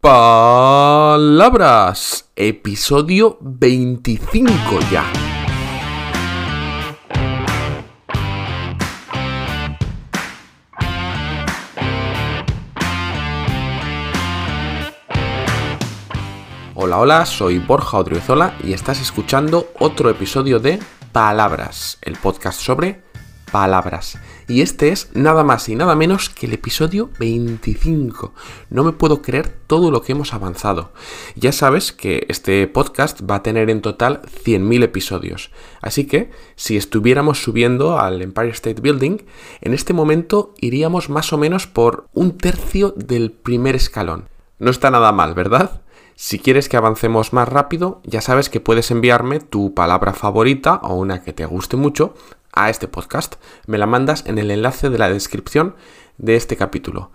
Palabras, episodio 25 ya. Hola, hola, soy Borja Odriozola y estás escuchando otro episodio de Palabras, el podcast sobre palabras. Y este es nada más y nada menos que el episodio 25. No me puedo creer todo lo que hemos avanzado. Ya sabes que este podcast va a tener en total 100.000 episodios. Así que, si estuviéramos subiendo al Empire State Building, en este momento iríamos más o menos por un tercio del primer escalón. No está nada mal, ¿verdad? Si quieres que avancemos más rápido, ya sabes que puedes enviarme tu palabra favorita o una que te guste mucho a este podcast. Me la mandas en el enlace de la descripción de este capítulo.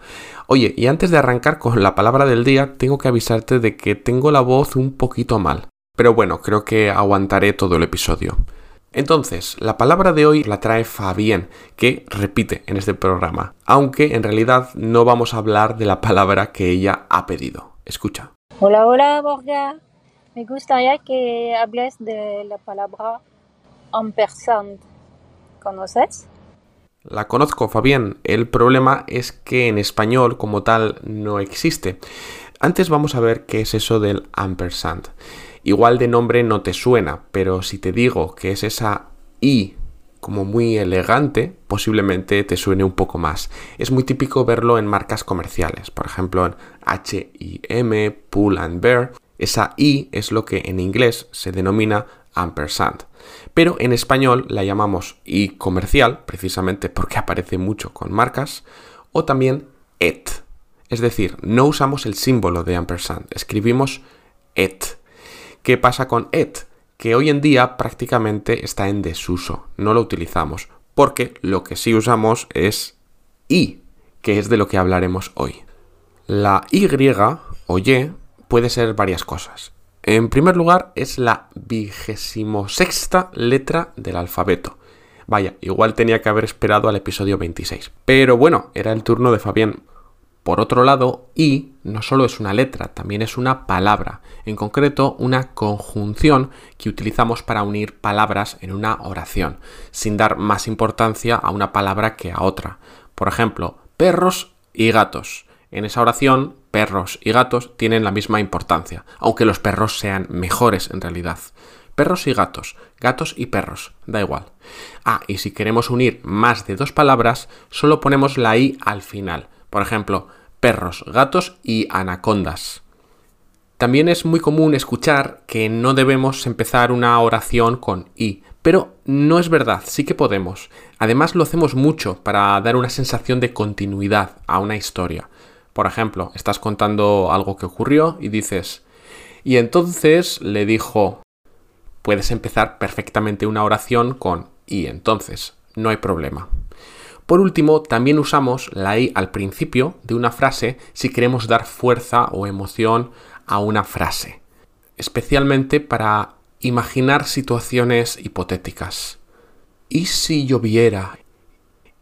Oye, y antes de arrancar con la palabra del día, tengo que avisarte de que tengo la voz un poquito mal. Pero bueno, creo que aguantaré todo el episodio. Entonces, la palabra de hoy la trae Fabien, que repite en este programa, aunque en realidad no vamos a hablar de la palabra que ella ha pedido. Escucha. Hola, hola, Borja. Me gustaría que hables de la palabra ampersand. ¿Conoces? La conozco, Fabián. El problema es que en español como tal no existe. Antes vamos a ver qué es eso del ampersand. Igual de nombre no te suena, pero si te digo que es esa I como muy elegante, posiblemente te suene un poco más. Es muy típico verlo en marcas comerciales, por ejemplo en H&M, Pull and Bear. Esa I es lo que en inglés se denomina ampersand. Pero en español la llamamos i comercial, precisamente porque aparece mucho con marcas, o también et. Es decir, no usamos el símbolo de ampersand, escribimos et. ¿Qué pasa con et? Que hoy en día prácticamente está en desuso, no lo utilizamos, porque lo que sí usamos es i, que es de lo que hablaremos hoy. La y o y puede ser varias cosas. En primer lugar, es la vigésimo sexta letra del alfabeto. Vaya, igual tenía que haber esperado al episodio 26. Pero bueno, era el turno de Fabián. Por otro lado, I no solo es una letra, también es una palabra, en concreto una conjunción que utilizamos para unir palabras en una oración, sin dar más importancia a una palabra que a otra. Por ejemplo, perros y gatos. En esa oración, perros y gatos tienen la misma importancia, aunque los perros sean mejores en realidad. Perros y gatos, gatos y perros, da igual. Ah, y si queremos unir más de dos palabras, solo ponemos la i al final. Por ejemplo, perros, gatos y anacondas. También es muy común escuchar que no debemos empezar una oración con i, pero no es verdad, sí que podemos. Además lo hacemos mucho para dar una sensación de continuidad a una historia. Por ejemplo, estás contando algo que ocurrió y dices, y entonces le dijo, puedes empezar perfectamente una oración con y entonces, no hay problema. Por último, también usamos la i al principio de una frase si queremos dar fuerza o emoción a una frase, especialmente para imaginar situaciones hipotéticas. ¿Y si lloviera?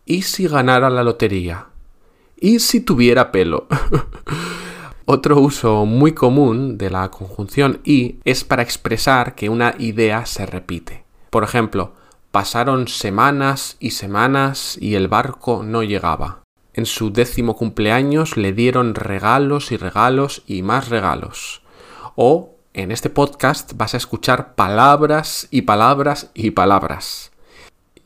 ¿Y si ganara la lotería? ¿Y si tuviera pelo? Otro uso muy común de la conjunción y es para expresar que una idea se repite. Por ejemplo, pasaron semanas y semanas y el barco no llegaba. En su décimo cumpleaños le dieron regalos y regalos y más regalos. O en este podcast vas a escuchar palabras y palabras y palabras.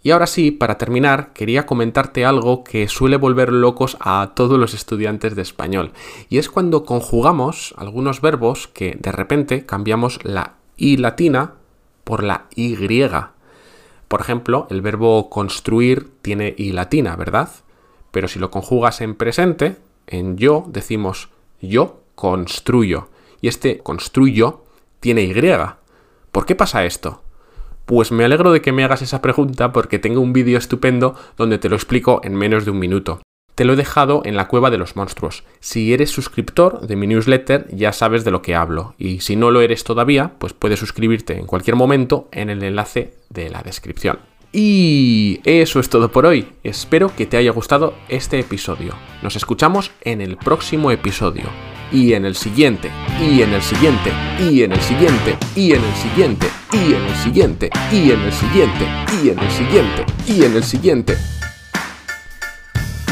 Y ahora sí, para terminar, quería comentarte algo que suele volver locos a todos los estudiantes de español. Y es cuando conjugamos algunos verbos que de repente cambiamos la i latina por la y. Por ejemplo, el verbo construir tiene i latina, ¿verdad? Pero si lo conjugas en presente, en yo, decimos yo construyo. Y este construyo tiene y. ¿Por qué pasa esto? Pues me alegro de que me hagas esa pregunta porque tengo un vídeo estupendo donde te lo explico en menos de un minuto. Te lo he dejado en la cueva de los monstruos. Si eres suscriptor de mi newsletter ya sabes de lo que hablo y si no lo eres todavía, pues puedes suscribirte en cualquier momento en el enlace de la descripción. Y eso es todo por hoy. Espero que te haya gustado este episodio. Nos escuchamos en el próximo episodio. Y en el siguiente, y en el siguiente, y en el siguiente, y en el siguiente, y en el siguiente, y en el siguiente, y en el siguiente, y en el siguiente.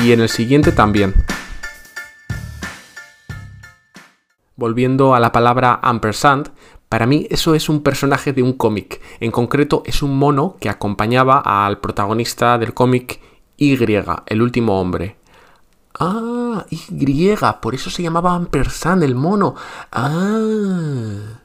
Y en el siguiente también. Volviendo a la palabra ampersand, para mí eso es un personaje de un cómic. En concreto es un mono que acompañaba al protagonista del cómic Y, el último hombre. Ah, Y, por eso se llamaba ampersand el mono. Ah.